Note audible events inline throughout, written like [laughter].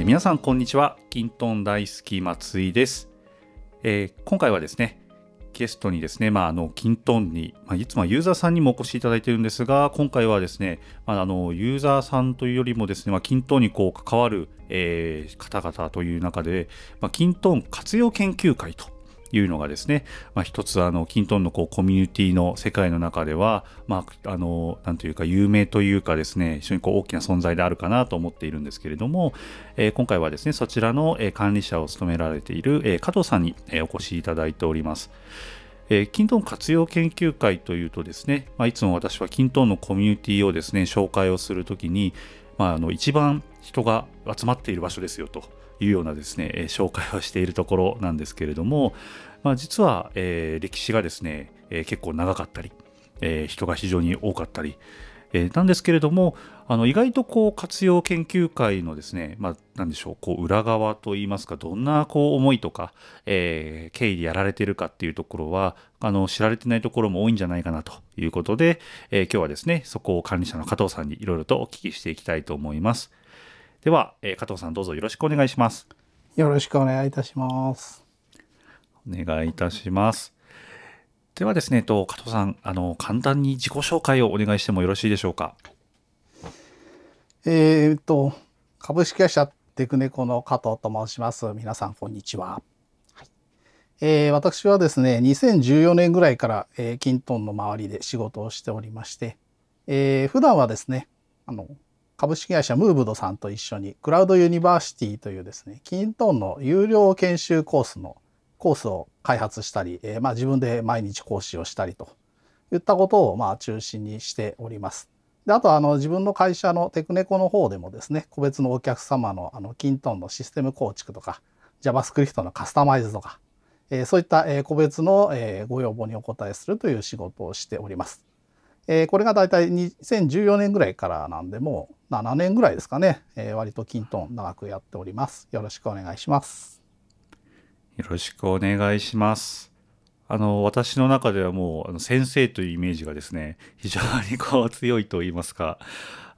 え皆さんこんにちは。キントン大好き松井です。えー今回はですね、ゲストにですね、まあ、あの、キントンに、まあ、いつもはユーザーさんにもお越しいただいているんですが、今回はですね、まあ、あの、ユーザーさんというよりもですね、まあ、キントンにこう関わる、えー方々という中で、まあ、キントン活用研究会というのがですね、まあ、一つあのキントンのこうコミュニティの世界の中では、まあ、あのなんというか有名というかですね非常にこう大きな存在であるかなと思っているんですけれども、えー今回はですねそちらの、え管理者を務められている、えー加藤さんに、えお越しいただいております。えー、キントン活用研究会というとですね、まあ、いつも私はキントンのコミュニティをですね紹介をするときに、まあ、あの一番人が集まっている場所ですよというようなですね、紹介をしているところなんですけれども、まあ、実は、えー歴史がですね、えー結構長かったり、えー人が非常に多かったり、えーなんですけれどもあの意外とこう活用研究会のですね、まあ、なんでしょうこう裏側といいますかどんなこう思いとか、えー経緯でやられてるかっていうところはあの知られてないところも多いんじゃないかなということで、えー今日はですねそこを管理者の加藤さんにいろいろとお聞きしていきたいと思います。では、えー加藤さんどうぞよろしくお願いしますよろしくお願いいたします。お願いいたしますではですね、と加藤さんあの簡単に自己紹介をお願いしてもよろしいでしょうか？えーっと、株式会社テクネコの加藤と申します。皆さん、こんにちは。はいえー私はですね、2014年ぐらいから、えー kintone の周りで仕事をしておりまして、えー普段はですね、あの、株式会社ムーブドさんと一緒に、 Cloud University というですね、 kintone の有料研修コースのコースを開発したり、えーまあ、自分で毎日講師をしたりといったことをまあ中心にしております。であとあの自分の会社のテクネコの方でもですね個別のお客様のあのキントンのシステム構築とか JavaScript のカスタマイズとか、えーそういった、個別の、ご要望にお答えするという仕事をしております。えーこれが大体2014年ぐらいからなんでもう7年ぐらいですかね、えー割とキントン長くやっております。よろしくお願いします。よろしくお願いします。あの私の中ではもうあの先生というイメージがですね非常にこう強いと言いますか、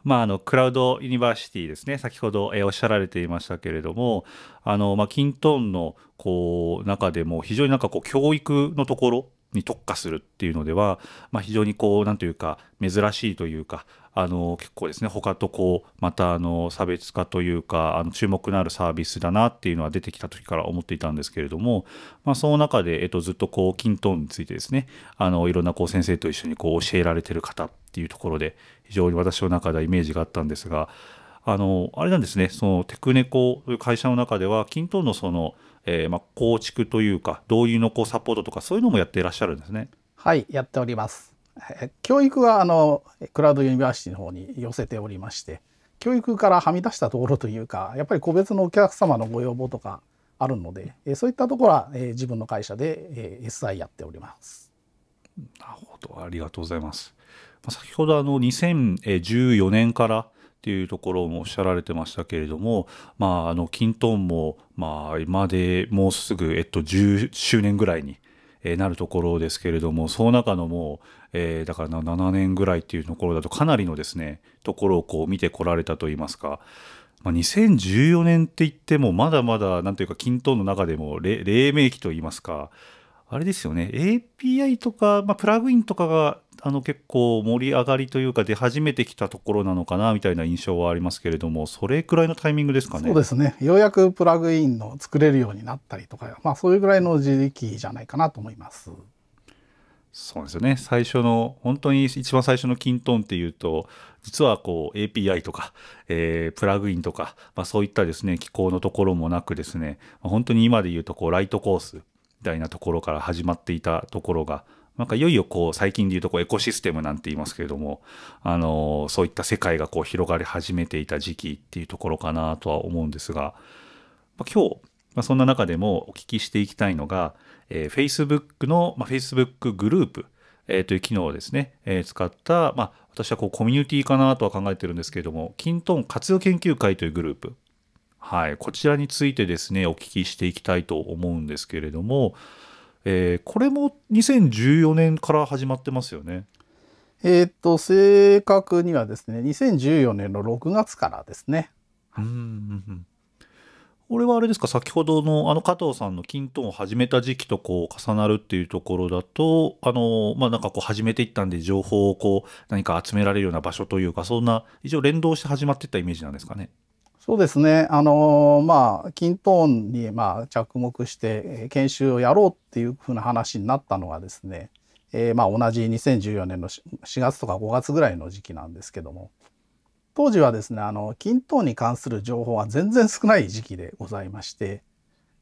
まあ、あのクラウドユニバーシティですね先ほど、えーおっしゃられていましたけれどもあの、まあ、キントンのこう中でも非常になんかこう教育のところに特化するっていうのでは、まあ、非常にこうなんというか珍しいというかあの結構ですね他とこうまたあの差別化というかあの注目のあるサービスだなっていうのは出てきた時から思っていたんですけれども、まあ、その中で、えっと、ずっとこうキントンについてですねあのいろんなこう先生と一緒にこう教えられてる方っていうところで非常に私の中ではイメージがあったんですがあのあれなんですねそのテクネコという会社の中ではキントンのその、えーまあ、構築というか導入のこうサポートとかそういうのもやっていらっしゃるんですね。はい、やっております。え教育はあのクラウドユニバーシティの方に寄せておりまして、教育からはみ出したところというか、やっぱり個別のお客様のご要望とかあるので、えそういったところは、え自分の会社で、え SI やっております。なるほど、ありがとうございます。まあ先ほどあの2014年からっていうところもおっしゃられてましたけれども、まああのキントンもまあ今でもうすぐえっと10周年ぐらいになるところですけれども、その中のもう、えーだから7年ぐらいっていうところだとかなりのですねところをこう見てこられたといいますか。まあ、2014年って言ってもまだまだなんというかキントンの中でも黎明期といいますかあれですよね API とか、まあ、プラグインとかがあの結構盛り上がりというか出始めてきたところなのかなみたいな印象はありますけれどもそれくらいのタイミングですかね。そうですね。ようやくプラグインの作れるようになったりとか、まあそういうぐらいの時期じゃないかなと思います。そうですよね最初の本当に一番最初のキントンっていうと実はこう API とか、えープラグインとか、まあ、そういったですね機構のところもなくですねまあ本当に今で言うとこうライトコースみたいなところから始まっていたところがなんかいよいよこう最近で言うとこうエコシステムなんて言いますけれども、あのそういった世界がこう広がり始めていた時期っていうところかなとは思うんですが、まあ、今日、まあ、そんな中でもお聞きしていきたいのが、えー Facebook の、まあ、Facebook グループ、えーという機能をですね、えー使った、まあ、私はこうコミュニティかなとは考えてるんですけれども、キントン活用研究会というグループ、はい、こちらについてですね、お聞きしていきたいと思うんですけれども、えーこれも2014年から始まってますよね。えーっと、正確にはですね、2014年の6月からですね。うんうんうんこれはあれですか？先ほどのあの加藤さんのキントンを始めた時期とこう重なるっていうところだとあのまあなんかこう始めていったんで情報をこう何か集められるような場所というかそんな一応連動して始まっていったイメージなんですかね？そうですね。あのまあ、キントーンに、まあ、着目して、研修をやろうっていうふうな話になったのがですね、えー、まあ、同じ2014年の4月とか5月ぐらいの時期なんですけども、当時はですね、あの、キントーンに関する情報が全然少ない時期でございまして、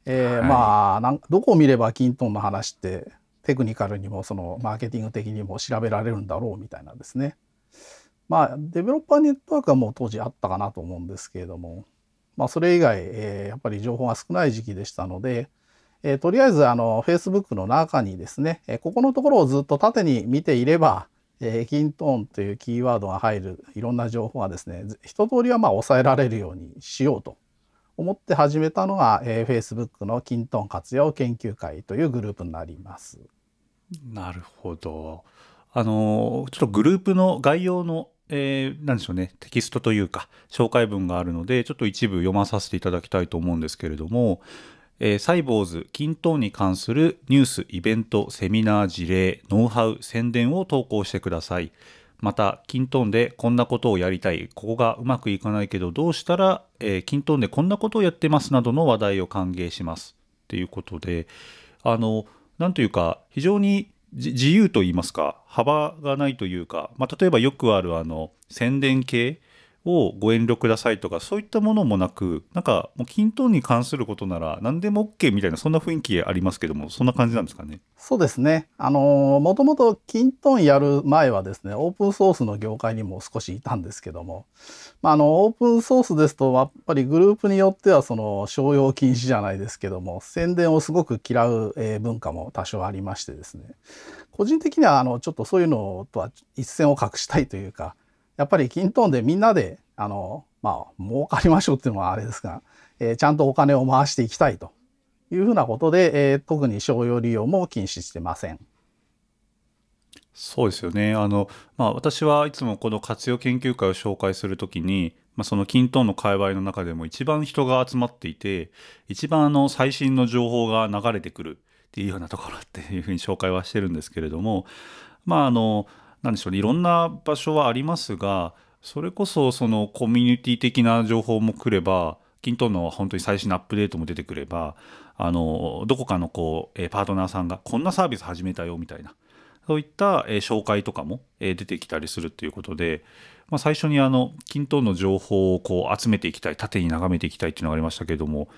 えー、はい、まあなんどこを見ればキントーンの話ってテクニカルにもそのマーケティング的にも調べられるんだろうみたいなですねまあ、デベロッパーネットワークはもう当時あったかなと思うんですけれども、まあ、それ以外、えー、やっぱり情報が少ない時期でしたので、えー、とりあえずあの Facebook の中にですね、えー、ここのところをずっと縦に見ていれば、えー、キントーンというキーワードが入るいろんな情報がですね一通りはまあ抑えられるようにしようと思って始めたのが、えー、Facebook のキントーン活用研究会というグループになります。なるほど。あのちょっとグループの概要のえー、でしょうね、テキストというか、紹介文があるので、ちょっと一部読まさせていただきたいと思うんですけれども、えー、サイボーズ、キントーンに関するニュース、イベント、セミナー、事例、ノウハウ、宣伝を投稿してください。また、キントーンでこんなことをやりたい、ここがうまくいかないけどどうしたら、えー、キントーンでこんなことをやってますなどの話題を歓迎します。ということで、あの、なんというか、非常に自由と言いますか幅がないというか、まあ、例えばよくあるあの宣伝系をご遠慮くださいとかそういったものもなくなんかもう均等に関することなら何でも OK みたいなそんな雰囲気ありますけどもそんな感じなんですかね？そうですね。あのもともと均等やる前はですねオープンソースの業界にも少しいたんですけども、まあ、あのオープンソースですとやっぱりグループによってはその商用禁止じゃないですけども宣伝をすごく嫌う、え文化も多少ありましてですね。個人的にはあのちょっとそういうのとは一線を画したいというかやっぱり均等でみんなであのまあ儲かりましょうっていうのはあれですが、えー、ちゃんとお金を回していきたいというふうなことで、えー、特に商用利用も禁止してません。そうですよねあの、まあ、私はいつもこの活用研究会を紹介するときに、まあ、その均等の界隈の中でも一番人が集まっていて一番あの最新の情報が流れてくるっていうようなところっていうふうに紹介はしてるんですけれどもまああのなんでしょうねいろんな場所はありますがそれこそそのコミュニティ的な情報も来れば均等の本当に最新のアップデートも出てくればあのどこかのこうパートナーさんがこんなサービス始めたよみたいなそういった紹介とかも出てきたりするっていうことで、まあ、最初にあの均等の情報をこう集めていきたい縦に眺めていきたいっていうのがありましたけれども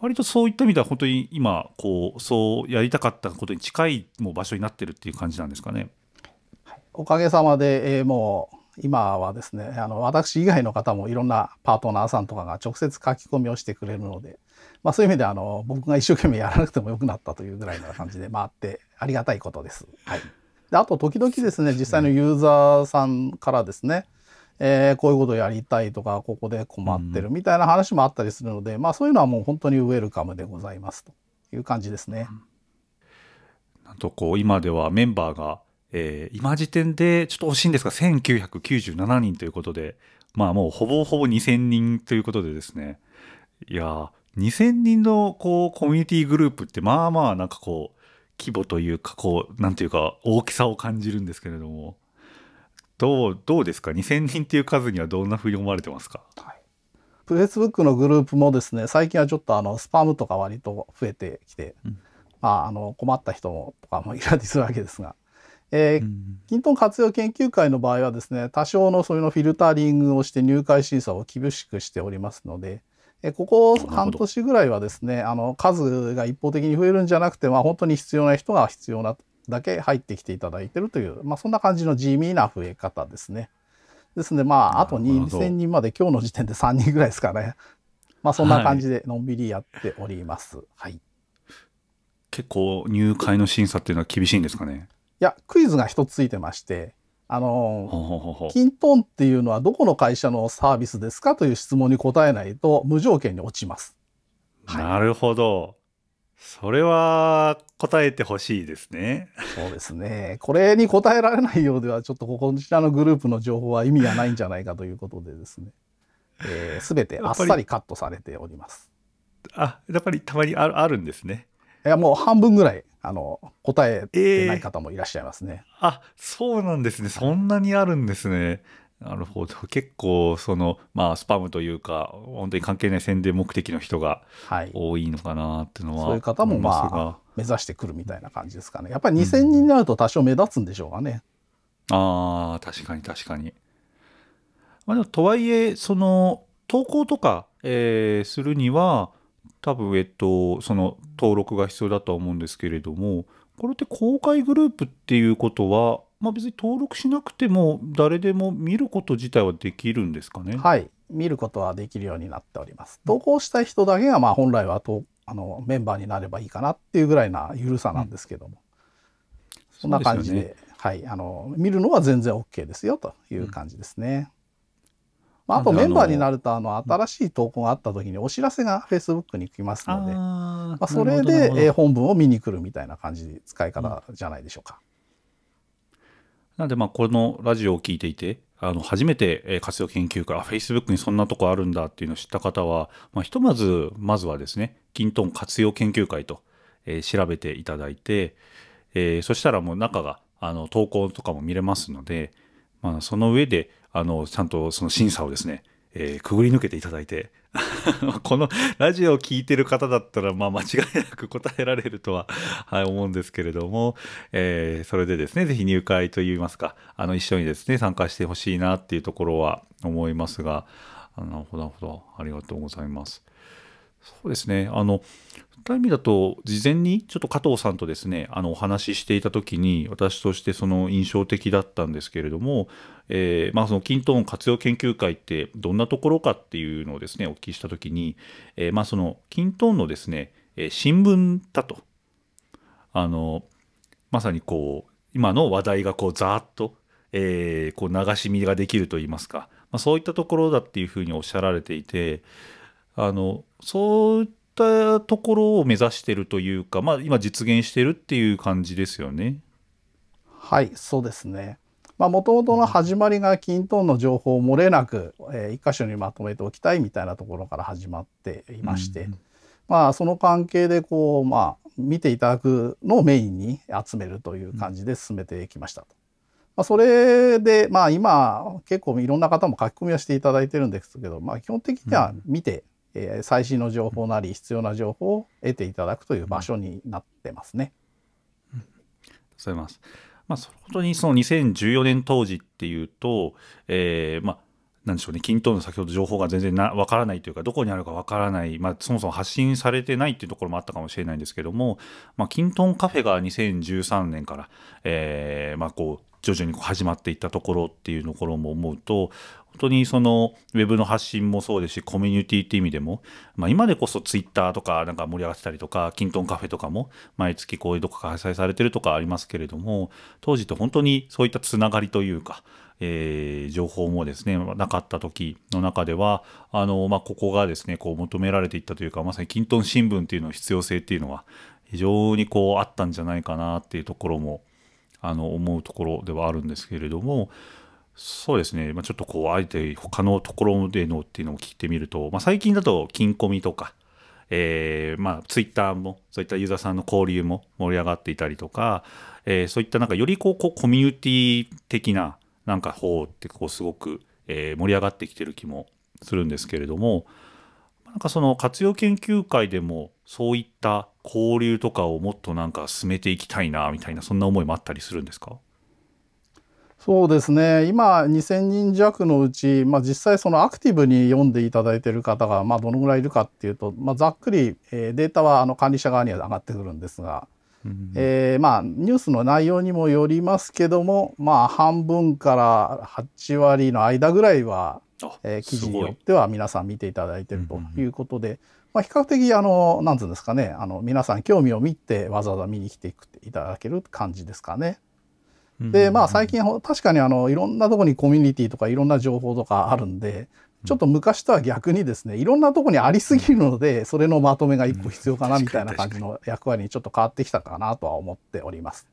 割とそういった意味では本当に今こうそうやりたかったことに近いもう場所になってるっていう感じなんですかね。おかげさまで、えー、もう今はですねあの私以外の方もいろんなパートナーさんとかが直接書き込みをしてくれるので、まあ、そういう意味であの僕が一生懸命やらなくてもよくなったというぐらいな感じで回ってありがたいことです。はい、であと時々ですね実際のユーザーさんからですね、えー、こういうことやりたいとかここで困ってるみたいな話もあったりするので、うん、まあそういうのはもう本当にウェルカムでございますという感じですね。なんとこう今ではメンバーがえー、今時点でちょっと惜しいんですが1997人ということでまあもうほぼほぼ2000人ということでですね。いや2000人のこうコミュニティグループってまあまあなんかこう規模というかこうなんていうか大きさを感じるんですけれども。どうどうですか？2000人っていう数にはどんなふうに思われてますか、はい、フェイスブックのグループもですね最近はちょっとあのスパムとか割と増えてきて、うん、まあ、あの困った人とかもいたりするわけですがえー、キントン活用研究会の場合はですね多少のそういうのフィルタリングをして入会審査を厳しくしておりますので、えー、ここ半年ぐらいはですねあの数が一方的に増えるんじゃなくて、まあ、本当に必要な人が必要なだけ入ってきていただいてるという、まあ、そんな感じの地味な増え方ですね。ですねまああと2000人まで今日の時点で3人ぐらいですかね。まあそんな感じでのんびりやっております。はい、はい、結構入会の審査っていうのは厳しいんですかね？いやクイズが一つついてましてあのキントンっていうのはどこの会社のサービスですかという質問に答えないと無条件に落ちます。はい、なるほど。それは答えてほしいですね。そうですね。これに答えられないようではちょっとこちらのグループの情報は意味がないんじゃないかということでですね。す、えー、べ、てあっさりカットされております。あ、やっぱりたまにあるあるんですね。いや、もう半分ぐらい、あの、答えてない方もいらっしゃいますね。あ、そうなんですね。そんなにあるんですね。なるほど。結構、その、まあ、スパムというか、本当に関係ない宣伝目的の人がはい。多いのかなっていうのは、そういう方もまあ、目指してくるみたいな感じですかね。やっぱり2000人になると多少目立つんでしょうかね。ああ、確かに確かに。まあ、でもとはいえ、その、投稿とか、えーするには、多分、えっと、その、登録が必要だとは思うんですけれども、これって公開グループっていうことは、まあ別に登録しなくても、誰でも見ること自体はできるんですかね？はい。見ることはできるようになっております。投稿したい人だけが、まあ本来はとあのメンバーになればいいかなっていうぐらいな緩さなんですけども。そんな感じで、はい。あの、見るのは全然 OK ですよという感じですね。まあ、あとメンバーになると、あの、新しい投稿があった時にお知らせが Facebook に来ますので、まあそれでえー本文を見に来るみたいな感じで使い方じゃないでしょうか。なんで、まあ、このラジオを聞いていて、あの初めてえー活用研究会、あ Facebook にそんなとこあるんだっていうのを知った方は、まあ、ひとまず、まずはですね、キントン活用研究会と、えー調べていただいて、えーそしたらもう中があの投稿とかも見れますので、まあ、その上であのちゃんとその審査をですね、えーくぐり抜けていただいて [laughs] このラジオを聴いてる方だったら、まあ、間違いなく答えられるとは、はい、思うんですけれども、えーそれでですねぜひ入会といいますかあの一緒にですね参加してほしいなっていうところは思いますがあのほどなるほどありがとうございます。そうですね。あの、そういう意味だと、事前にちょっと加藤さんとですね、あの、お話ししていたときに、私としてその印象的だったんですけれども、えーまあ、その、キントーン活用研究会ってどんなところかっていうのをですね、お聞きしたときに、えーまあ、その、キントーンのですね、えー新聞だと。あの、まさにこう、今の話題がこう、ざーっと、えーこう流し見ができるといいますか、まあ、そういったところだっていうふうにおっしゃられていて、あのそういったところを目指してるというか、まあ、今実現してるっていう感じですよね。はい、そうですね。まあ、もともとの始まりがキントーンの情報を漏れなく、えー一箇所にまとめておきたいみたいなところから始まっていまして、うんまあ、その関係でこう、まあ、見ていただくのをメインに集めるという感じで進めてきましたと。まあ、それで、まあ、今結構いろんな方も書き込みはしていただいてるんですけど、まあ、基本的には見て、えー最新の情報なり必要な情報を得ていただくという場所になってますね。ございます。まあ、そ本当にその2014年当時っていうと、えーまあ、なん。でしょうね、均等の先ほど情報が全然なわからないというか、どこにあるかわからない、まあ、そもそも発信されてないっていうところもあったかもしれないん。ですけども、まあ、キントンカフェが2013年から、えーまあ、こう徐々にこう始まっていったところっていうところも思うと、本当にそのウェブの発信もそうですし、コミュニティって意味でも、まあ、今でこそツイッターとかなんか盛り上がってたりとか、キントンカフェとかも毎月こういうとこ開催されてるとかありますけれども、当時って本当にそういったつながりというか、えー情報もですね、なかった時の中では、あの、まあ、ここがですね、こう求められていったというか、まさにキントン新聞っていうのの必要性っていうのは、非常にこうあったんじゃないかなっていうところも、あの、思うところではあるんですけれども、そうですね、まあ、ちょっとこう、あえて他のところでのっていうのを聞いてみると、まあ、最近だと、金コミとか、えーまあ、ツイッターも、そういったユーザーさんの交流も盛り上がっていたりとか、えーそういったなんかよりこうコミュニティ的ななんか方ってこうすごく、えー盛り上がってきてる気もするんですけれども、なんかその活用研究会でもそういった交流とかをもっとなんか進めていきたいなみたいなそんな思いもあったりするんですか？そうですね。今2,000人弱のうち、まあ、実際そのアクティブに読んでいただいている方が、まあ、どのぐらいいるかっていうと、まあ、ざっくり、えーデータはあの管理者側には上がってくるんですが、うんえーまあ、ニュースの内容にもよりますけども、まあ、半分から8割の間ぐらいは、あえー記事によっては皆さん見ていただいているとうんうん。いうことで、まあ、比較的あのなんうんですかね。あの皆さん興味を持ってわざわざ見に来ていただける感じですかね。でまあ最近ほ確かにあのいろんなとこにコミュニティとかいろんな情報とかあるんでちょっと昔とは逆にですねいろんなとこにありすぎるのでそれのまとめが一個必要かなみたいな感じの役割にちょっと変わってきたかなとは思っております。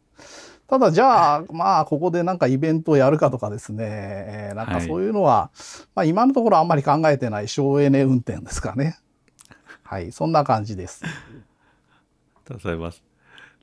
ただじゃあまあここでなんかイベントをやるかとかですね、えーなんかそういうのは、まあ、今のところあんまり考えてない省エネ運転ですかね。はい、そんな感じです。ありがとうございます。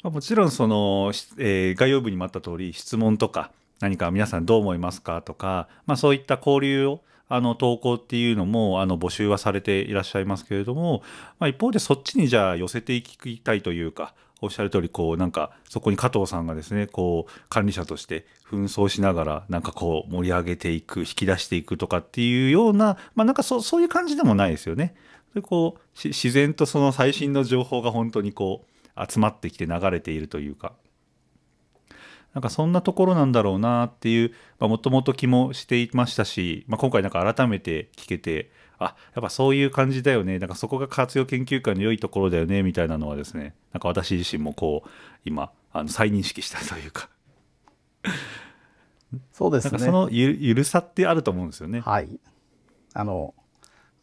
まあ、もちろんその、えー概要文にもあった通り質問とか何か皆さんどう思いますかとか、まあ、そういった交流をあの投稿っていうのもあの募集はされていらっしゃいますけれども、まあ、一方でそっちにじゃあ寄せていきたいというかおっしゃる通りこうなんかそこに加藤さんがですねこう管理者として紛争しながらなんかこう盛り上げていく引き出していくとかっていうようなまあなんかそそういう感じでもないですよね。でこうし自然とその最新の情報が本当にこう集まってきて流れているというかなんかそんなところなんだろうなっていうもともと気もしていましたし、まあ、今回なんか改めて聞けてあやっぱそういう感じだよねなんかそこが活用研究会の良いところだよねみたいなのはですねなんか私自身もこう今あの再認識したというかそうですね。なんかそのゆゆるさってあると思うんですよね。はい。あの、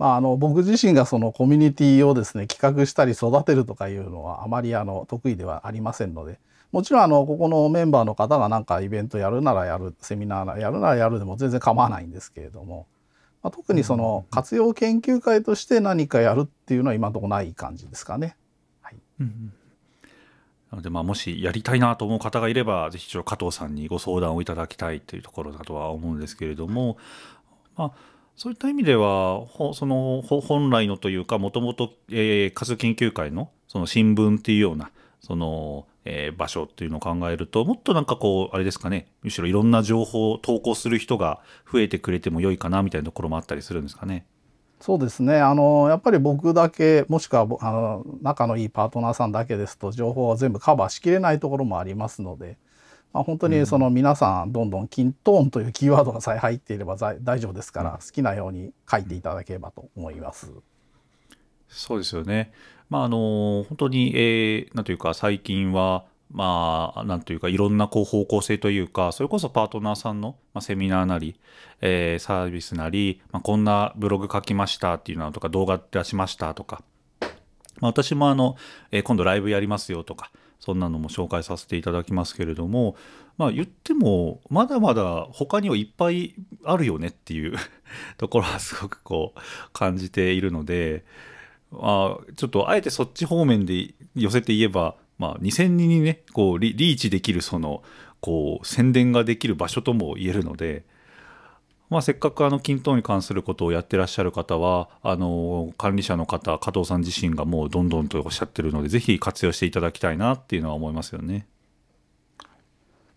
まあ、あの僕自身がそのコミュニティをですね企画したり育てるとかいうのはあまりあの得意ではありませんのでもちろんあのここのメンバーの方が何かイベントやるならやるセミナーやるならやるでも全然構わないんですけれども、まあ、特にその活用研究会として何かやるっていうのは今のところない感じですかね。はい、うんなので、まあ、もしやりたいなと思う方がいれば、ぜひ加藤さんにご相談をいただきたいというところだとは思うんですけれども、まあ、そういった意味では、その本来のというか、もともと活動研究会のその新聞っていうような、その、えー場所っていうのを考えると、もっとなんかこう、あれですかね、むしろいろんな情報を投稿する人が増えてくれても良いかなみたいなところもあったりするんですかね。そうですねあのやっぱり僕だけもしくはあの仲のいいパートナーさんだけですと情報を全部カバーしきれないところもありますので、まあ、本当にその皆さんどんどん「キントーン」というキーワードがさえ入っていればざ大丈夫ですから好きなように書いていただければと思います。そうですよね。まああの本当に、えーなんというか最近はまあなんというかいろんなこう方向性というかそれこそパートナーさんの、まあ、セミナーなり、えーサービスなり、まあ、こんなブログ書きましたっていうのとか動画出しましたとか、まあ、私もあの、えー今度ライブやりますよとかそんなのも紹介させていただきますけれどもまあ言ってもまだまだ他にはいっぱいあるよねっていう [laughs] ところはすごくこう感じているので。あちょっとあえてそっち方面で寄せて言えば、まあ、2000人にねこうリリーチできるそのこう宣伝ができる場所とも言えるので、まあ、せっかくあの均等に関することをやってらっしゃる方はあの管理者の方加藤さん自身がもうどんどんとおっしゃってるのでぜひ活用していただきたいなっていうのは思いますよね。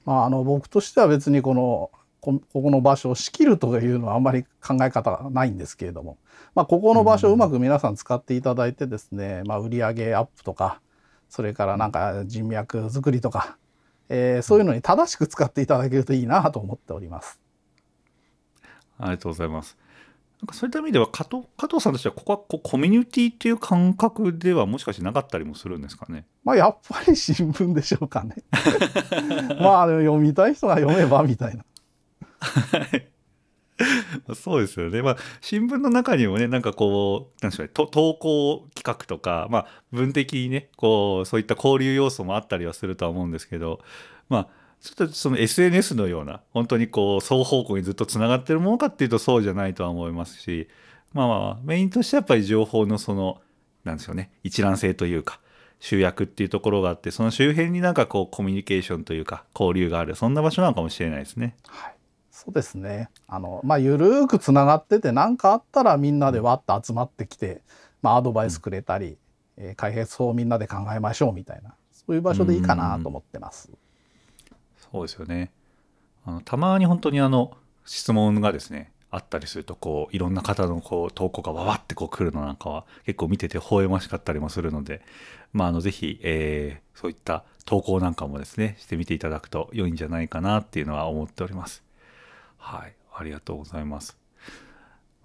まあ、あの僕としては別にこのここの場所を仕切るというのはあんまり考え方がないんですけれども、まあ、ここの場所をうまく皆さん使っていただいてですね、まあ、売上アップとかそれからなんか人脈作りとか、えーそういうのに正しく使っていただけるといいなと思っております。ありがとうございます。なんかそういった意味では加藤加藤さんとしてはここはこうコミュニティっていう感覚ではもしかしてなかったりもするんですかね？まあやっぱり新聞でしょうかね。[laughs] まあ読みたい人が読めばみたいな。[laughs] そうですよね。まあ、新聞の中にもね、なんかこう、なんでしょうね、と投稿企画とか、まあ、文的にね、こう、そういった交流要素もあったりはするとは思うんですけど、まあ、ちょっとその SNS のような、本当にこう、双方向にずっとつながってるものかっていうとそうじゃないとは思いますし、まあまあ、メインとしてはやっぱり情報のその、なんでしょうね、一覧性というか、集約っていうところがあって、その周辺になんかこう、コミュニケーションというか、交流がある、そんな場所なのかもしれないですね。はい、そうですね。あのまあゆるーくつながってて何かあったらみんなでわっと集まってきて、まあアドバイスくれたり、えー開発をみんなで考えましょうみたいなそういう場所でいいかなと思ってます。そうですよね。あのたまに本当にあの質問がですねあったりするとこういろんな方のこう投稿がわわってこう来るのなんかは結構見てて微笑ましかったりもするので、まあ、あのぜひ、えーそういった投稿なんかもですねしてみていただくと良いんじゃないかなっていうのは思っております。はい、ありがとうございます。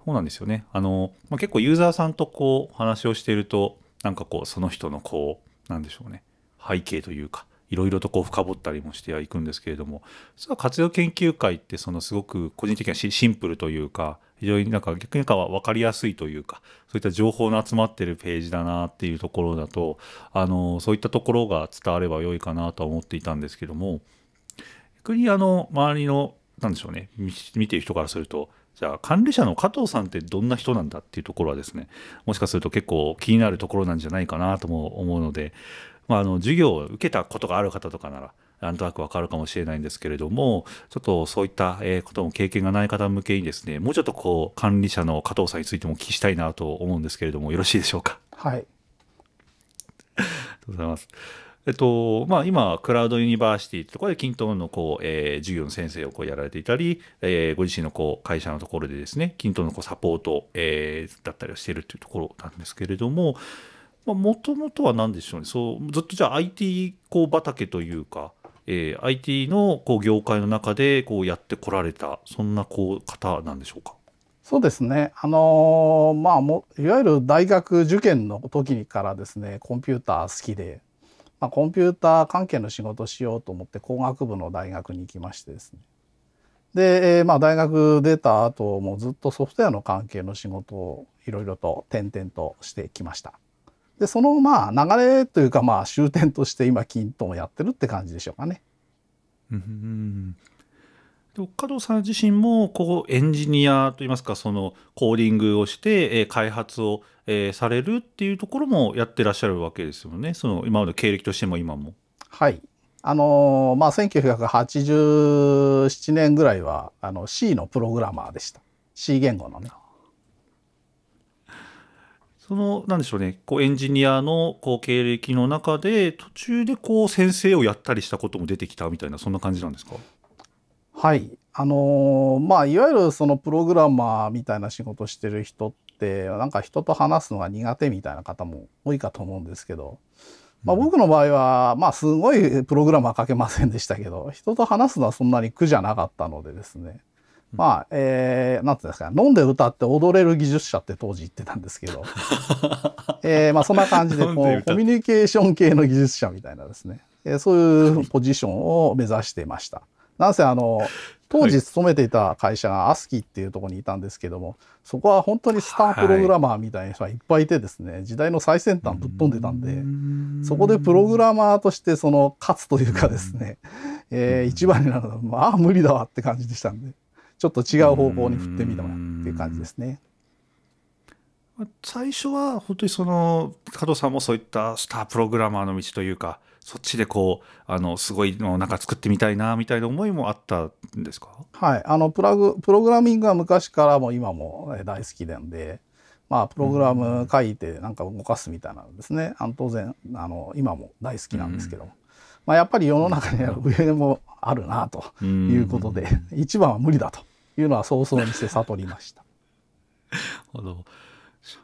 そうなんですよね。あの、まあ、結構ユーザーさんとこう話をしていると、なんかこうその人のこう、なんでしょうね、背景というか、いろいろとこう深掘ったりもしてはいくんですけれども、実は活用研究会ってそのすごく個人的にはシンプルというか、非常になんか逆になんか分かりやすいというか、そういった情報の集まってるページだなっていうところだと、あの、そういったところが伝われば良いかなとは思っていたんですけども、逆にあの周りのなんでしょうね見てる人からするとじゃあ管理者の加藤さんってどんな人なんだっていうところはですねもしかすると結構気になるところなんじゃないかなとも思うので、まあ、あの授業を受けたことがある方とかならなんとなくわかるかもしれないんですけれどもちょっとそういったことも経験がない方向けにですねもうちょっとこう管理者の加藤さんについてもお聞きしたいなと思うんですけれどもよろしいでしょうか？はいありがとうございます。えっとまあ、今、クラウドユニバーシティというところで、均等のこう、えー、授業の先生をこうやられていたり、えー、ご自身のこう会社のところでですね、均等のこうサポート、えー、だったりをしているというところなんですけれども、もともとは何でしょうね、そうずっとじゃあ IT こう畑というか、えー、IT のこう業界の中でこうやってこられた、そんなこう方なんでしょうか？そうですね。あのー、まあもいわゆる大学受験の時からですね、コンピューター好きで、まあ、コンピューター関係の仕事しようと思って工学部の大学に行きましてですね。で、えー、まあ大学出た後もずっとソフトウェアの関係の仕事をいろいろと転々としてきました。で、そのまあ流れというかまあ終点として今、キントンをやってるって感じでしょうかね。うん加藤さん自身もこうエンジニアといいますかそのコーディングをして、え開発を、えされるっていうところもやってらっしゃるわけですよねその今まで経歴としても今も。はいあのまあ1987年ぐらいはあの C のプログラマーでした C 言語のね。そのなんでしょうね。こうエンジニアのこう経歴の中で途中でこう先生をやったりしたことも出てきたみたいなそんな感じなんですか？はい。あのまあいわゆるそのプログラマーみたいな仕事してる人ってなんか人と話すのが苦手みたいな方も多いかと思うんですけど、まあ、僕の場合はまあすごいプログラマー書けませんでしたけど人と話すのはそんなに苦じゃなかったのでですねまあ、えー、なんていうんですか、飲んで歌って踊れる技術者って当時言ってたんですけど、[laughs] えー、まあそんな感じで、こう、コミュニケーション系の技術者みたいなですね、えー、そういうポジションを目指していました。なんせあの、当時勤めていた会社がアスキっていうところにいたんですけども、そこは本当にスタープログラマーみたいな人がいっぱいいてですね、時代の最先端ぶっ飛んでたんで、そこでプログラマーとしてその勝つというかですね、えー、一番になるのは、まあ無理だわって感じでしたんで、ちょっと違う方向に振ってみたっていう感じですね。最初は本当にその加藤さんもそういったスタープログラマーの道というかそっちでこうあのすごいのなんか作ってみたいなみたいな思いもあったんですか？はい。あのプラグプログラミングは昔からも今も大好きなんでまあプログラム書いてなんか動かすみたいなのですね、あの当然あの今も大好きなんですけど、まあ、やっぱり世の中には上もあるなということで、一番は無理だというのは早々にして悟りました。[laughs] なるほど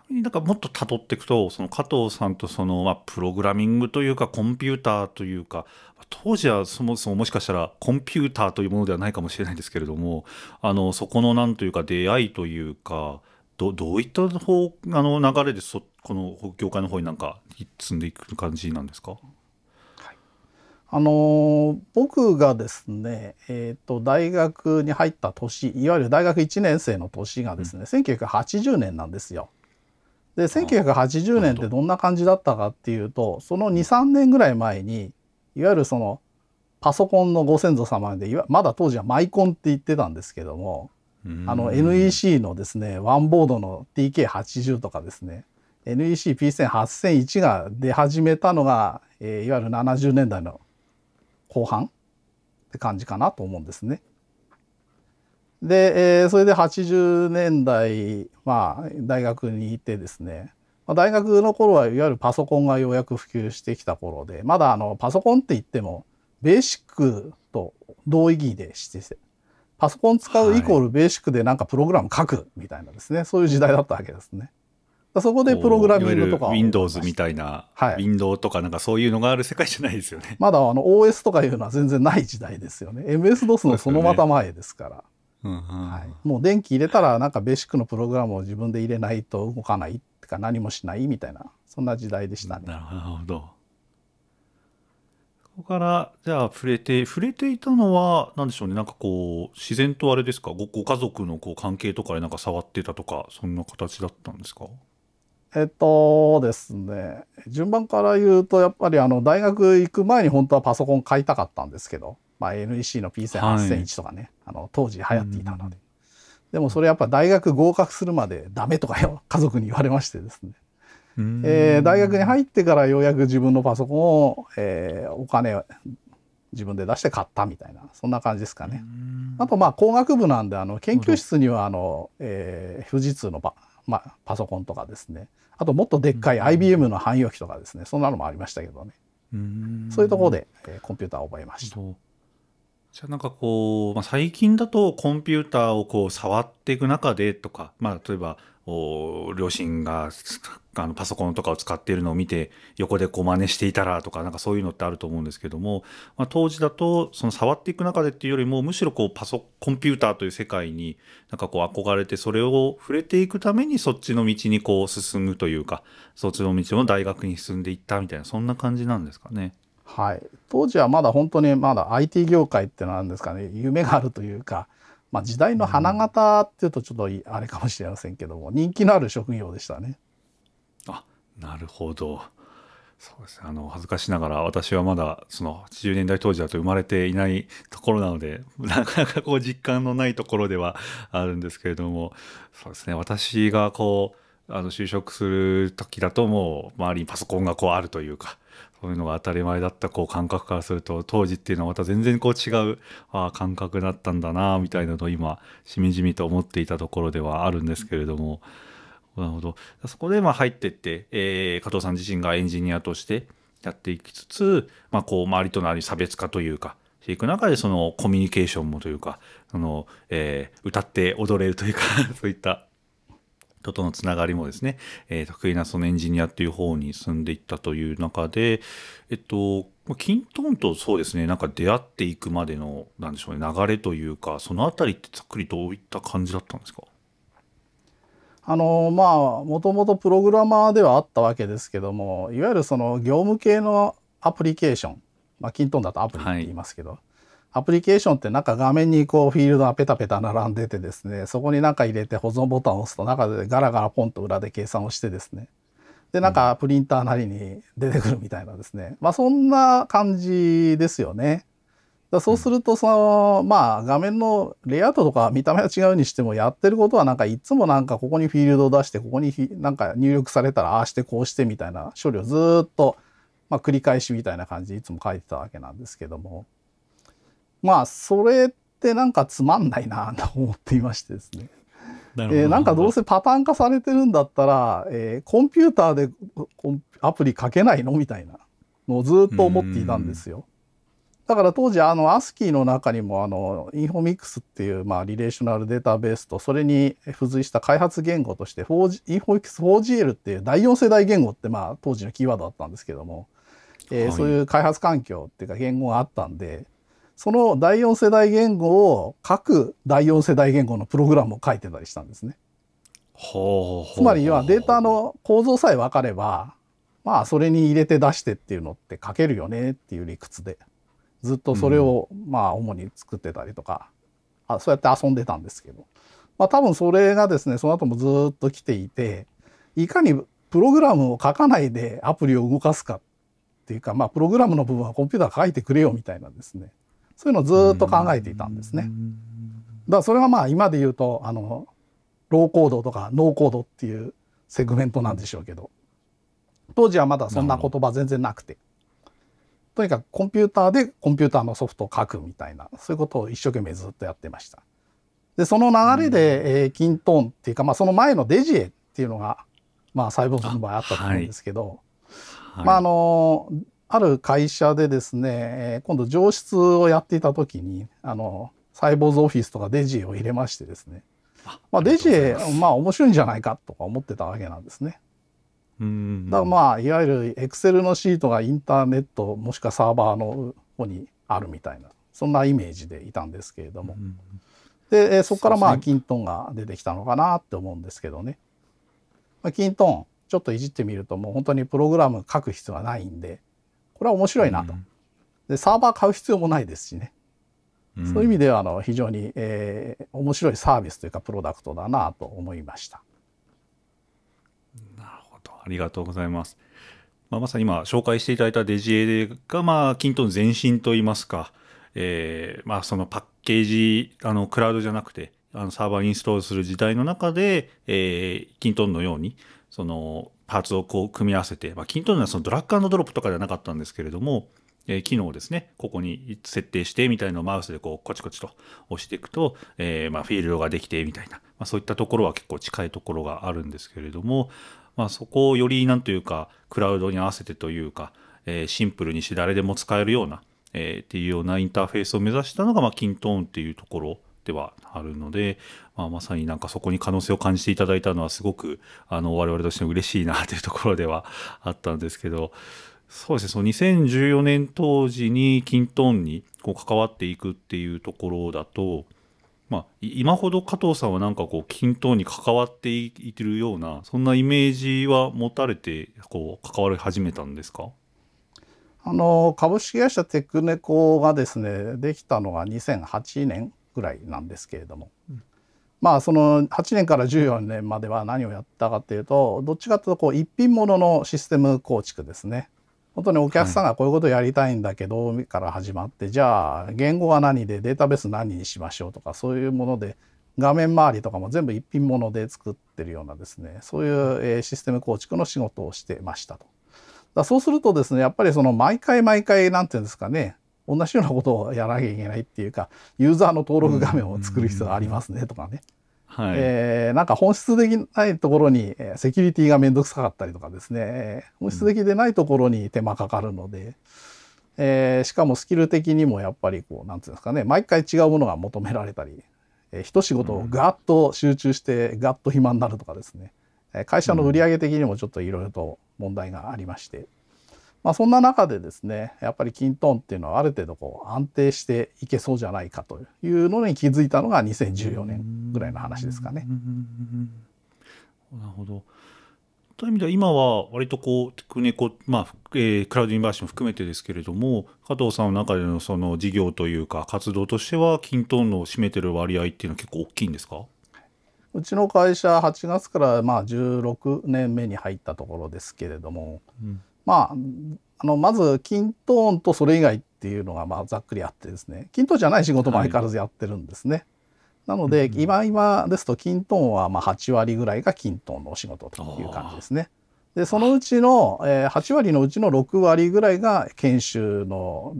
なんかもっと辿っていくとその加藤さんとその、まあ、プログラミングというかコンピューターというか当時はそもそももしかしたらコンピューターというものではないかもしれないんですけれどもあのそこのなんというか出会いというかどどういった方あの流れでそこの業界の方になんか進んでいく感じなんですか？あの僕がですね、えーと、大学に入った年いわゆる大学1年生の年がですね、うん、1980年なんですよ。で1980年ってどんな感じだったかっていうとその23年ぐらい前にいわゆるそのパソコンのご先祖様でまだ当時はマイコンって言ってたんですけどもあの NEC のですねワンボードの TK80 とかですね NECP18001 が出始めたのが、えー、いわゆる70年代の後半って感じかなと思うんですね。で、えー、それで80年代、まあ、大学にいてですね、まあ、大学の頃はいわゆるパソコンがようやく普及してきた頃で、まだあのパソコンって言っても、ベーシックと同意義でして、パソコン使うイコールベーシックでなんかプログラム書くみたいなですね、そういう時代だったわけですね。そこでプログラミングとか。Windows みたいな、はい、Windows とかなんかそういうのがある世界じゃないですよね。まだあの OS とかいうのは全然ない時代ですよね。MS-DOS のそのまた前ですから。はい、もう電気入れたらなんかベーシックのプログラムを自分で入れないと動かないってか何もしないみたいなそんな時代でしたね。なるほど。そこからじゃあ触れて触れていたのは何でしょうねなんかこう自然とあれですか？ごご家族のこう関係とかでなんか触ってたとかそんな形だったんですか？えっとですね順番から言うとやっぱりあの大学行く前に本当はパソコン買いたかったんですけど、まあ、NEC の P18001 とかね、はい、あの当時流行っていたので。でもそれやっぱ大学合格するまでダメとかよ [laughs] 家族に言われましてですね、えー、大学に入ってからようやく自分のパソコンを、えー、お金自分で出して買ったみたいなそんな感じですかね。あとまあ工学部なんであの研究室にはあの、えー、富士通のパ,、まあ、パソコンとかですねあともっとでっかい IBM の汎用機とかですね。そんなのもありましたけどね。そういうところで、えー、コンピューターを覚えました。じゃあなんかこう、まあ、最近だとコンピューターをこう触っていく中でとか、まあ、例えばお両親があのパソコンとかを使っているのを見て横でこう真似していたらとかなんかそういうのってあると思うんですけども、まあ、当時だとその触っていく中でっていうよりもむしろこうパソコンピューターという世界になんかこう憧れてそれを触れていくためにそっちの道にこう進むというかそっちの道の大学に進んでいったみたいなそんな感じなんですかね。はい、当時はまだ本当にまだ IT 業界ってなんですかね夢があるというか、まあ、時代の花形っていうとちょっとあれかもしれませんけども人気のある職業でしたね。あなるほど。そうですねあの恥ずかしながら私はまだその80年代当時だと生まれていないところなので [laughs] なかなかこう実感のないところではあるんですけれどもそうですね私がこうあの就職する時だともう周りにパソコンがこうあるというかそういうのが当たり前だったこう感覚からすると当時っていうのはまた全然こう違うあ感覚だったんだなみたいなのを今しみじみと思っていたところではあるんですけれども。なるほど。そこでま入ってって、えー、加藤さん自身がエンジニアとしてやっていきつつ、まあ、こう周りとの差別化というかしていく中でそのコミュニケーションもというかその、えー、歌って踊れるというか [laughs] そういった人とのつながりもですね、えー、得意なそのエンジニアっていう方に進んでいったという中で、えっと、キントーンとそうですね、なんか出会っていくまでの、なんでしょうね、流れというか、そのあたりってざっくりどういった感じだったんですか？あのまあもともとプログラマーではあったわけですけどもいわゆるその業務系のアプリケーションまあキントンだとアプリって言いますけど、はいアプリケーションってなんか画面にこうフィールドがペタペタ並んでてですねそこになんか入れて保存ボタンを押すと中でガラガラポンと裏で計算をしてですねでなんかプリンターなりに出てくるみたいなですね。まあそんな感じですよね。だそうするとそのまあ画面のレイアウトとか見た目は違うにしてもやってることはなんかいつもなんかここにフィールドを出してここになんか入力されたらああしてこうしてみたいな処理をずっとまあ繰り返しみたいな感じでいつも書いてたわけなんですけどもまあそれってなんかつまんないなと思っていましてですね。なえー、なんかどうせパターン化されてるんだったら、えー、コンピューターでアプリ書けないのみたいなのをずっと思っていたんですよ。だから当時あの ASCII の中にもあのインフォミックスっていうまあリレーショナルデータベースとそれに付随した開発言語として 4G インフォミックス 4GL っていう第4世代言語ってまあ当時のキーワードだったんですけども、えー、そういう開発環境っていうか言語があったんでその第4世代言語を各第4世代言語のプログラムを書いてたりしたんですね。つまりはデータの構造さえ分かればまあそれに入れて出してっていうのって書けるよねっていう理屈でずっとそれをまあ主に作ってたりとか、あそうやって遊んでたんですけど。まあ多分それがですねその後もずっと来ていていかにプログラムを書かないでアプリを動かすかっていうかまあプログラムの部分はコンピューターが書いてくれよみたいなですねそういうのをずっと考えていたんですね。だからそれがまあ今で言うとあのローコードとかノーコードっていうセグメントなんでしょうけど。当時はまだそんな言葉全然なくて。とにかくコンピューターでコンピューターのソフトを書くみたいなそういうことを一生懸命ずっとやってました。でその流れで、えー、キントーンっていうか、まあ、その前のデジエっていうのが、まあ、サイボーズの場合あったと思うんですけど、はい、まああのある会社でですね、今度上質をやっていた時に、あの、サイボーズオフィスとかデジエを入れましてですね、まあ、デジエ、まあ面白いんじゃないかとか思ってたわけなんですね。うんだからまあいわゆるエクセルのシートがインターネットもしくはサーバーの方にあるみたいなそんなイメージでいたんですけれども、でそこからまあキントンが出てきたのかなって思うんですけどね、まあ、キントンちょっといじってみるともう本当にプログラム書く必要はないんでこれは面白いなと。でサーバー買う必要もないですしね。そういう意味ではあの非常に、えー、面白いサービスというかプロダクトだなと思いました。なるほどありがとうございます。まあ、まさに今紹介していただいたデジエが、まあ、キントン前身といいますか、えーまあ、そのパッケージあのクラウドじゃなくてあのサーバーインストールする時代の中で、えー、キントンのようにそのパーツをこう組み合わせて、まあ、キントンはそのドラッグドロップとかではなかったんですけれども、えー、機能をですねここに設定してみたいなのをマウスでこうコチコチと押していくと、えー、まあ、フィールドができてみたいな、まあ、そういったところは結構近いところがあるんですけれども、まあ、そこをよりなんというかクラウドに合わせてというか、えー、シンプルにして誰でも使えるような、え、っていうようなインターフェースを目指したのが、まあ、キントーンっていうところではあるので、まあ、まさになんかそこに可能性を感じていただいたのはすごくあの我々としても嬉しいなというところでは [laughs] あったんですけどそうですねその2014年当時にキントーンにこう関わっていくっていうところだと、まあ、今ほど加藤さんはなんかこうキントーンに関わっていってるようなそんなイメージは持たれてこう関わり始めたんですか？あの株式会社テクネコがですねできたのが2008年ぐらいなんですけれども、うん、まあその8年から14年までは何をやったかっていうとどっちかというとこう一品物のシステム構築ですね。本当にお客さんがこういうことをやりたいんだけど、はい、から始まってじゃあ言語は何でデータベース何にしましょうとかそういうもので画面周りとかも全部一品物で作ってるようなですねそういうシステム構築の仕事をしてましたと。だそうするとですねやっぱりその毎回毎回何て言うんですかね同じようなことをやらなきゃいけないっていうかユーザーの登録画面を作る必要がありますねとかね。はい、えー、なんか本質的ないところにセキュリティが面倒くさかったりとかですね。本質的でないところに手間かかるので、えー、しかもスキル的にもやっぱりこうなんていうんですかね。毎回違うものが求められたり、えー、一仕事をガッと集中してガッと暇になるとかですね。会社の売上的にもちょっといろいろと問題がありまして、まあ、そんな中でですねやっぱり kintone っていうのはある程度こう安定していけそうじゃないかというのに気づいたのが2014年ぐらいの話ですかね。なるほどという意味では今は割とこうテクネコ、まあえー、 Cloud University も含めてですけれども加藤さんの中でのその事業というか活動としては kintone の占めてる割合っていうのは結構大きいんですかうちの会社8月からまあ16年目に入ったところですけれども、うん、まあ、あのまず均等とそれ以外っていうのがまあざっくりあってですね。均等じゃない仕事も相変わらずやってるんですね。はい、なので、うん、今今ですと均等はまあ8割ぐらいが均等のお仕事という感じですね。でそのうちの、えー、8割のうちの6割ぐらいが研修の、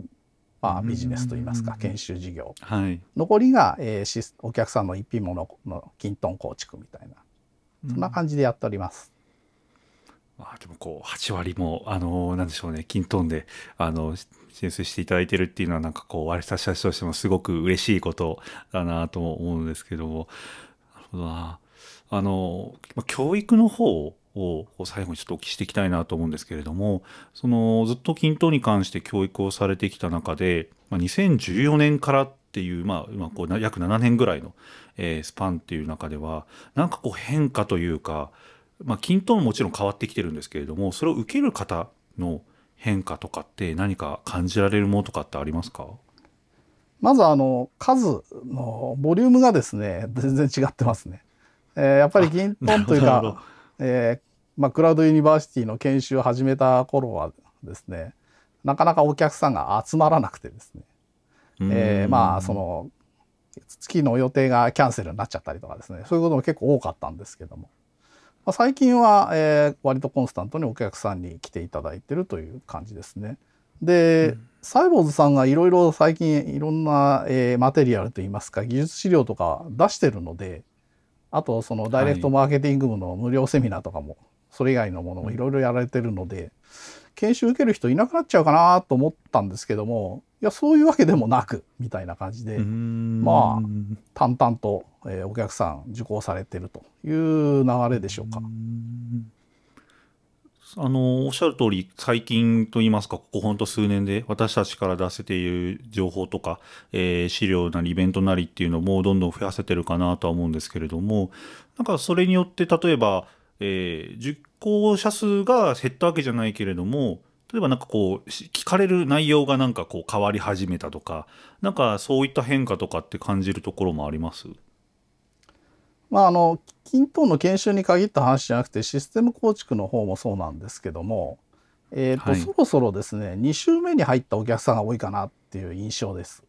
まあ、ビジネスといいますか研修事業、はい、残りが、えー、お客さんの一品物の均等構築みたいな。そんな感じでやっております。まあ、でもこう8割もあのなんでしょうね均等であの申請していただいてるっていうのはなんかこう割り差しとしてもすごく嬉しいことだなと思うんですけども。なるほどなあの教育の方を最後にちょっとお聞きしていきたいなと思うんですけれどもそのずっと均等に関して教育をされてきた中で、まあ、2014年からっていう、まあ、今こう約7年ぐらいの、えー、スパンっていう中ではなんかこう変化というかまあ、 kintone ももちろん変わってきてるんですけれどもそれを受ける方の変化とかって何か感じられるものとかってありますか？まずあの数のボリュームがですね全然違ってますね。えー、やっぱり kintone というか、えーまあ、 Cloud University の研修を始めた頃はですねなかなかお客さんが集まらなくてですね、えー、まあその月の予定がキャンセルになっちゃったりとかですね。そういうことも結構多かったんですけどもまあ、最近は、えー、割とコンスタントにお客さんに来ていただいてるという感じですね。で、うん、サイボーズさんがいろいろ最近いろんな、えー、マテリアルといいますか技術資料とか出してるのであとそのダイレクトマーケティング部の無料セミナーとかも、それ以外のものもいろいろやられてるので、研修受ける人いなくなっちゃうかなと思ったんですけどもいやそういうわけでもなくみたいな感じでまあ淡々と、えー、お客さん受講されてるという流れでしょうか。あのおっしゃる通り最近といいますかここほんと数年で私たちから出せている情報とか、えー、資料なりイベントなりっていうのもどんどん増やせてるかなとは思うんですけれどもなんかそれによって例えば、えー、受講者数が減ったわけじゃないけれども例えばなんかこう聞かれる内容がなんかこう変わり始めたとかなんかそういった変化とかって感じるところもあります？まああの均等の研修に限った話じゃなくてシステム構築の方もそうなんですけども、えーと、はい、そろそろですね2週目に入ったお客さんが多いかなっていう印象です。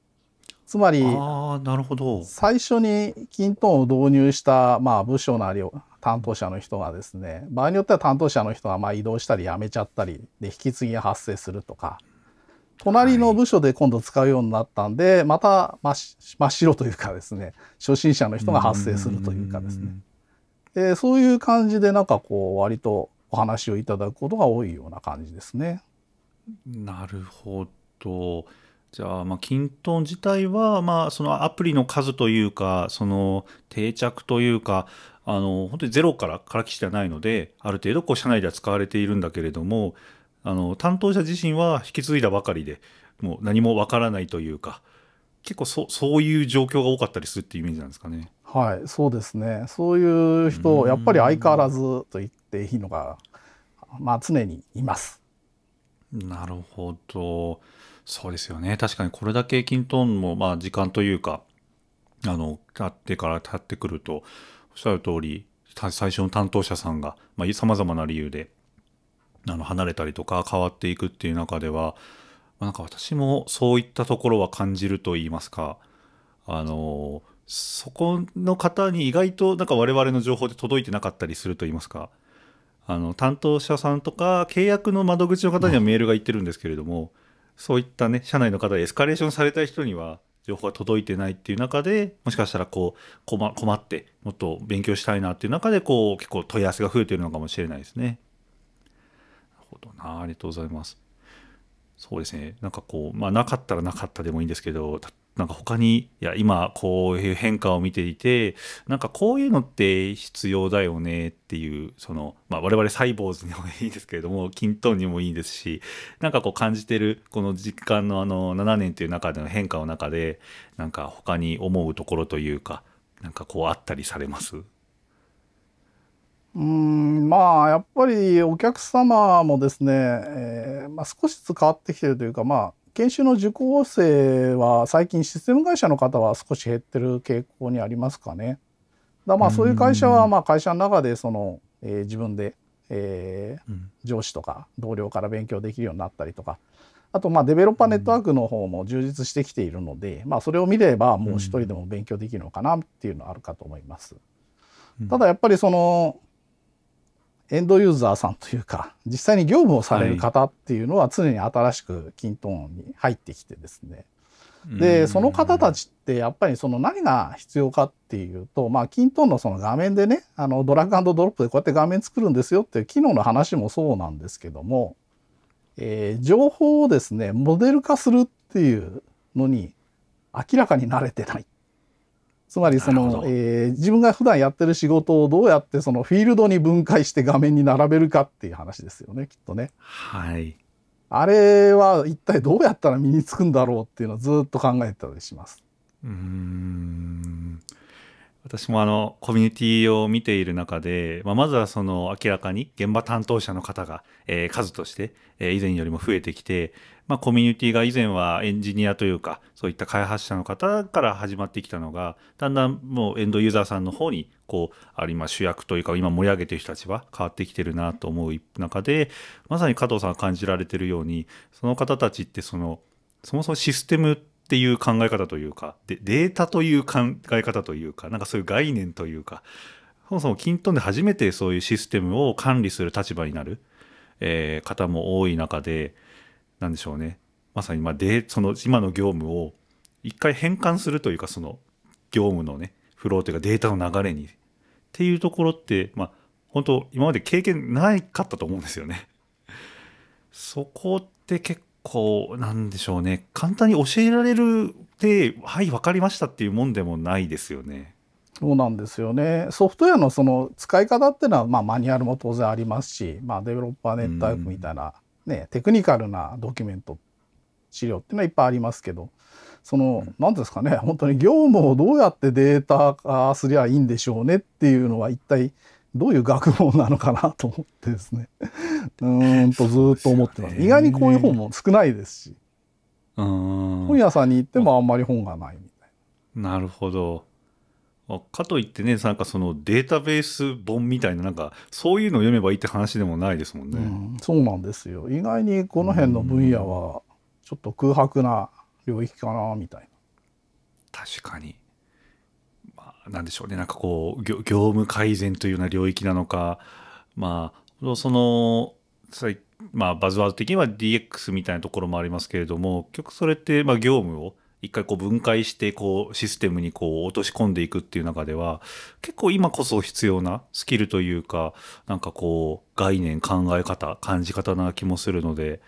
つまりああなるほど。最初にキントンを導入した、まあ、部署なりを担当者の人がですね場合によっては担当者の人がまあ移動したり辞めちゃったりで引き継ぎが発生するとか隣の部署で今度使うようになったんで、また真っ真っ白というかですね初心者の人が発生するというかですねでそういう感じでなんかこう割とお話をいただくことが多いような感じですね。なるほど。じゃあ、まあ、キントン自体は、まあ、そのアプリの数というか、その定着というか、あの、本当にゼロからからきしではないので、ある程度、こう、社内では使われているんだけれども、あの、担当者自身は引き継いだばかりで、もう何もわからないというか、結構そ、そういう状況が多かったりするっていうイメージなんですかね。はい、そうですね。そういう人、やっぱり相変わらずと言っていいのが、まあ常にいます。なるほど。そうですよね。確かにこれだけキントンも、まあ時間というか、あの、経ってから経ってくると、おっしゃる通り、最初の担当者さんがさ、まあ様々な理由で、あの、離れたりとか変わっていくっていう中では、まあなんか私もそういったところは感じると言いますか、あの、そこの方に意外となんか我々の情報で届いてなかったりすると言いますか、あの担当者さんとか契約の窓口の方にはメールが行ってるんですけれども、そういったね社内の方でエスカレーションされた人には情報が届いてないっていう中でもしかしたらこう困困ってもっと勉強したいなっていう中でこう結構問い合わせが増えてるのかもしれないですね。なるほどなありがとうございます。そうですねなんかこうまあなかったらなかったでもいいんですけどなんか他にいや今こういう変化を見ていてなんかこういうのって必要だよねっていうその、まあ、我々サイボーズにもいいですけれども [laughs] キントンにもいいですしなんかこう感じてるこの実感のあの7年という中での変化の中でなんか他に思うところというかなんかこうあったりされます？うんまあやっぱりお客様もですね、えーまあ、少しずつ変わってきてるというかまあ研修の受講生は最近システム会社の方は少し減ってる傾向にありますかね。だまあそういう会社はまあ会社の中でその、えー自分で、えーうん。上司とか同僚から勉強できるようになったりとか。あとまあデベロッパーネットワークの方も充実してきているので、まあそれを見ればもう一人でも勉強できるのかなっていうのはあるかと思います。うん。ただやっぱりそのエンドユーザーさんというか実際に業務をされる方っていうのは常に新しくキントーンに入ってきてですね。でその方たちってやっぱりその何が必要かっていうとまあキントーンのその画面でねあのドラッグアンドドロップでこうやって画面作るんですよっていう機能の話もそうなんですけども、えー情報をですねモデル化するっていうのに明らかに慣れてない。つまりその、えー自分が普段やってる仕事をどうやってそのフィールドに分解して画面に並べるかっていう話ですよねきっとね。はいあれは一体どうやったら身につくんだろうっていうのをずっと考えてたりします。うーん私もあのコミュニティを見ている中で、まあ、まずはその明らかに現場担当者の方が、えー数として、えー以前よりも増えてきて、まあ、コミュニティが以前はエンジニアというかそういった開発者の方から始まってきたのがだんだんもうエンドユーザーさんの方にこうある今主役というか今盛り上げてる人たちは変わってきてるなと思う中でまさに加藤さんが感じられてるようにその方たちってそのそもそもシステムっていう考え方というかでデータという考え方というかなんかそういう概念というかそもそもキントンで初めてそういうシステムを管理する立場になる、えー方も多い中でなんでしょうねまさにまでその今の業務を一回変換するというかその業務のねフローというかデータの流れにっていうところってまあ本当今まで経験ないかったと思うんですよね。そこって結構なんでしょうね簡単に教えられるではい分かりましたっていうもんでもないですよね。そうなんですよね。ソフトウェアのその使い方っていうのは、まあ、マニュアルも当然ありますし、まあ、デベロッパーネットワークみたいな、ね、テクニカルなドキュメント資料っていうのはいっぱいありますけどその何ですかね本当に業務をどうやってデータ化すりゃいいんでしょうねっていうのは一体どういう学問なのかなと思ってですね。[laughs] うーんとずーっと思ってます。意外にこういう本も少ないですし。本屋さんに行ってもあんまり本がないみたいなるほど。あかといってねなんかそのデータベース本みたいななんかそういうのを読めばいいって話でもないですもんね。な、うん、そうなんですよ意外にこの辺の分野はちょっと空白な領域かなみたいな。確かに。まあ、なんでしょうね。なんかこう、業業務改善というような領域なのか、まあ、その、まあ、バズワード的には DX みたいなところもありますけれども、結局それって、まあ、業務を一回こう分解してこうシステムにこう落とし込んでいくっていう中では結構今こそ必要なスキルというかなんかこう概念考え方感じ方な気もするので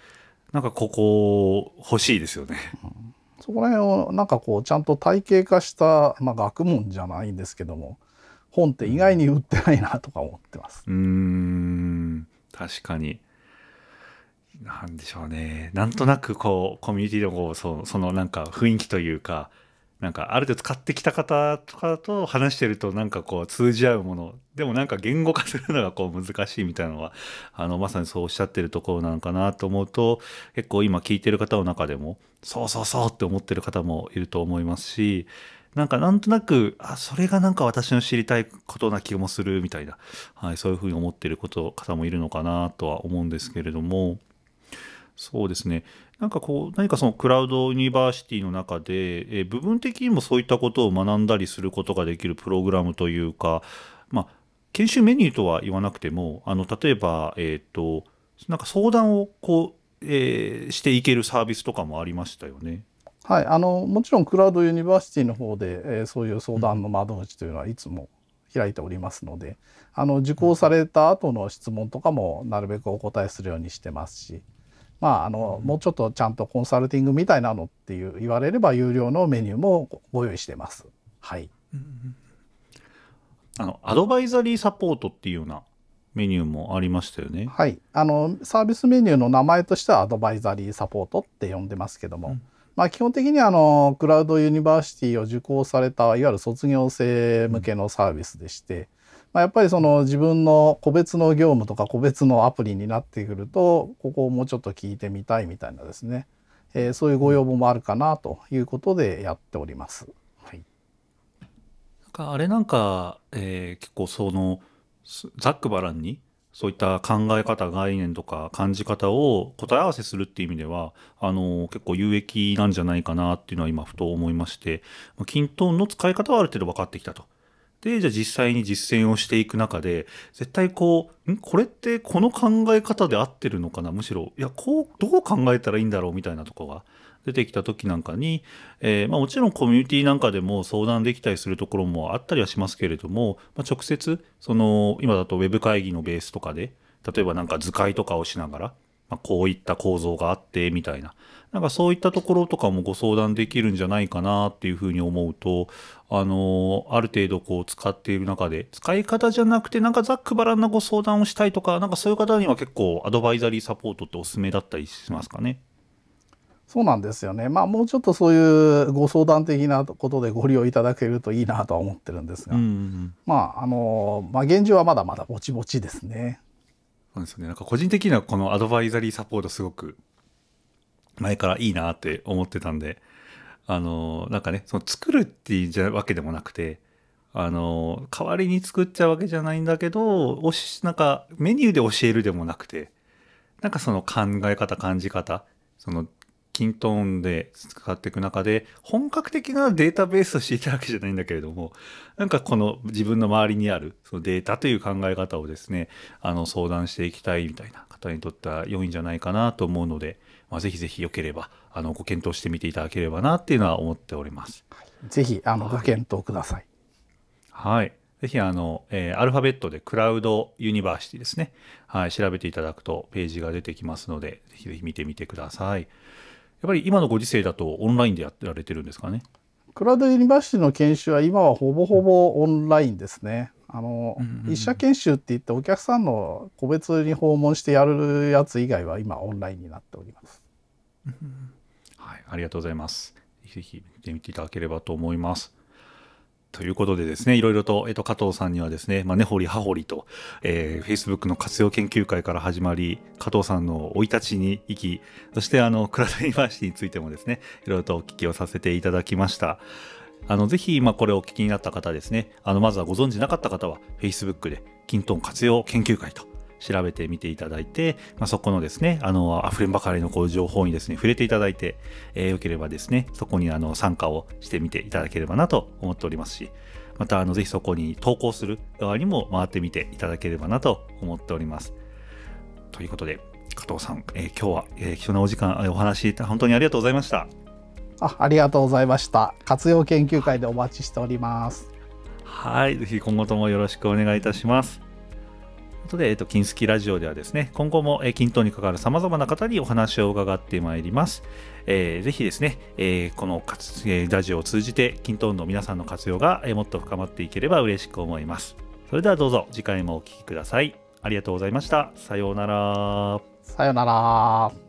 なんかここ欲しいですよね。うんそこら辺をなんかこうちゃんと体系化した、まあ、学問じゃないんですけども本って意外に売ってないなとか思ってます。うん確かになんでしょうね。なんとなくこうコミュニティでもそそのなんか雰囲気というかなんかある程度使ってきた方とかと話してるとなんかこう通じ合うもの。でもなんか言語化するのがこう難しいみたいなのはあのまさにそうおっしゃってるところなのかなと思うと結構今聞いてる方の中でもそうそうそうって思ってる方もいると思いますしなんかなんとなくあそれがなんか私の知りたいことな気もするみたいな、はい、そういうふうに思ってること方もいるのかなとは思うんですけれどもそうですね。なんかこう何かその Cloud University の中で、え部分的にもそういったことを学んだりすることができるプログラムというか、まあ、研修メニューとは言わなくてもあの例えば、えっ、ー、となんか相談をこう、えー、していけるサービスとかもありましたよね。はい、あのもちろん Cloud University の方で、えー、そういう相談の窓口というのはいつも開いておりますので、あの受講された後の質問とかもなるべくお答えするようにしてますし、まあ、あのもうちょっとちゃんとコンサルティングみたいなのっていう言われれば有料のメニューもご用意してます。はい、あのアドバイザリーサポートっていうようなメニューもありましたよね。はい、あのサービスメニューの名前としてはアドバイザリーサポートって呼んでますけども、うん、まあ、基本的にあの Cloud University を受講されたいわゆる卒業生向けのサービスでして、まあ、やっぱりその自分の個別の業務とか個別のアプリになってくるとここをもうちょっと聞いてみたいみたいなですね、えー、そういうご要望もあるかなということでやっております。はい、なんかあれなんか、えー、結構そのざっくばらんにそういった考え方概念とか感じ方を答え合わせするっていう意味ではあの結構有益なんじゃないかなっていうのは今ふと思いましてキントンの使い方はある程度分かってきたと。で、じゃあ実際に実践をしていく中で、絶対こう、ん？これってこの考え方で合ってるのかな？むしろ、いや、こう、どう考えたらいいんだろうみたいなとこが出てきた時なんかに、えー、まあ、もちろんコミュニティなんかでも相談できたりするところもあったりはしますけれども、まあ、直接、その、今だとウェブ会議のベースとかで、例えばなんか図解とかをしながら、まあ、こういった構造があってみたいななんかそういったところとかもご相談できるんじゃないかなっていうふうに思うと、あのある程度こう使っている中で、使い方じゃなくてなんかざっくばらんなご相談をしたいとか、なんかそういう方には結構アドバイザリーサポートっておすすめだったりしますかね？そうなんですよね。まあもうちょっとそういうご相談的なことでご利用いただけるといいなとは思ってるんですが、うんうん、まああのまあ現状はまだまだぼちぼちですね。そうですね。なんか個人的にはこのアドバイザリーサポートすごく前からいいなって思ってたんで、あの、なんかね、その作るっていうわけでもなくて、あの、代わりに作っちゃうわけじゃないんだけど、おし、なんかメニューで教えるでもなくて、なんかその考え方、感じ方、その、 kintone で使っていく中で、本格的なデータベースをしていたわけじゃないんだけれども、なんかこの自分の周りにあるそのデータという考え方をですね、あの相談していきたいみたいな方にとっては良いんじゃないかなと思うので、まあ、ぜひぜひよければあのご検討してみていただければなっていうのは思っております。ぜひあのご検討ください。はい。ぜひあの、えー、アルファベットで Cloud University ですね。はい、調べていただくとページが出てきますので、ぜひぜひ見てみてください。やっぱり今のご時世だとオンラインでやってられてるんですかね？クラウドユニバーシティの研修は今はほぼほぼオンラインですね。あの、うんうん、一社研修って言ってお客さんの個別に訪問してやるやつ以外は今オンラインになっております。はい、ありがとうございます。ぜひ見てみていただければと思います。ということでですね、いろいろと、えっと、加藤さんにはですね、まあ、根掘り葉掘りと、えー、Facebook の活用研究会から始まり、加藤さんの生い立ちに行き、そしてあの、クラウドユニバーシティについてもですね、いろいろとお聞きをさせていただきました。あの、ぜひまあこれをお聞きになった方ですね、あの、まずはご存知なかった方は、Facebook で、キントン活用研究会と調べてみていただいて、まあ、そこのですね、あの、溢れんばかりのこう情報にですね、触れていただいて、えー、よければですね、そこにあの参加をしてみていただければなと思っておりますし、また、あの、ぜひそこに投稿する側にも回ってみていただければなと思っております。ということで、加藤さん、えー、今日は、えー、貴重なお時間、お話、本当にありがとうございました。あありがとうございました。活用研究会でお待ちしております。はい、ぜひ今後ともよろしくお願いいたします。ということで、えっと、金スキラジオではですね、今後も、え均等に関わる様々な方にお話を伺ってまいります。えー、ぜひですね、えー、この活、え、ラジオを通じて、均等の皆さんの活用が、えー、もっと深まっていければ嬉しく思います。それではどうぞ次回もお聴きください。ありがとうございました。さようなら。さようなら。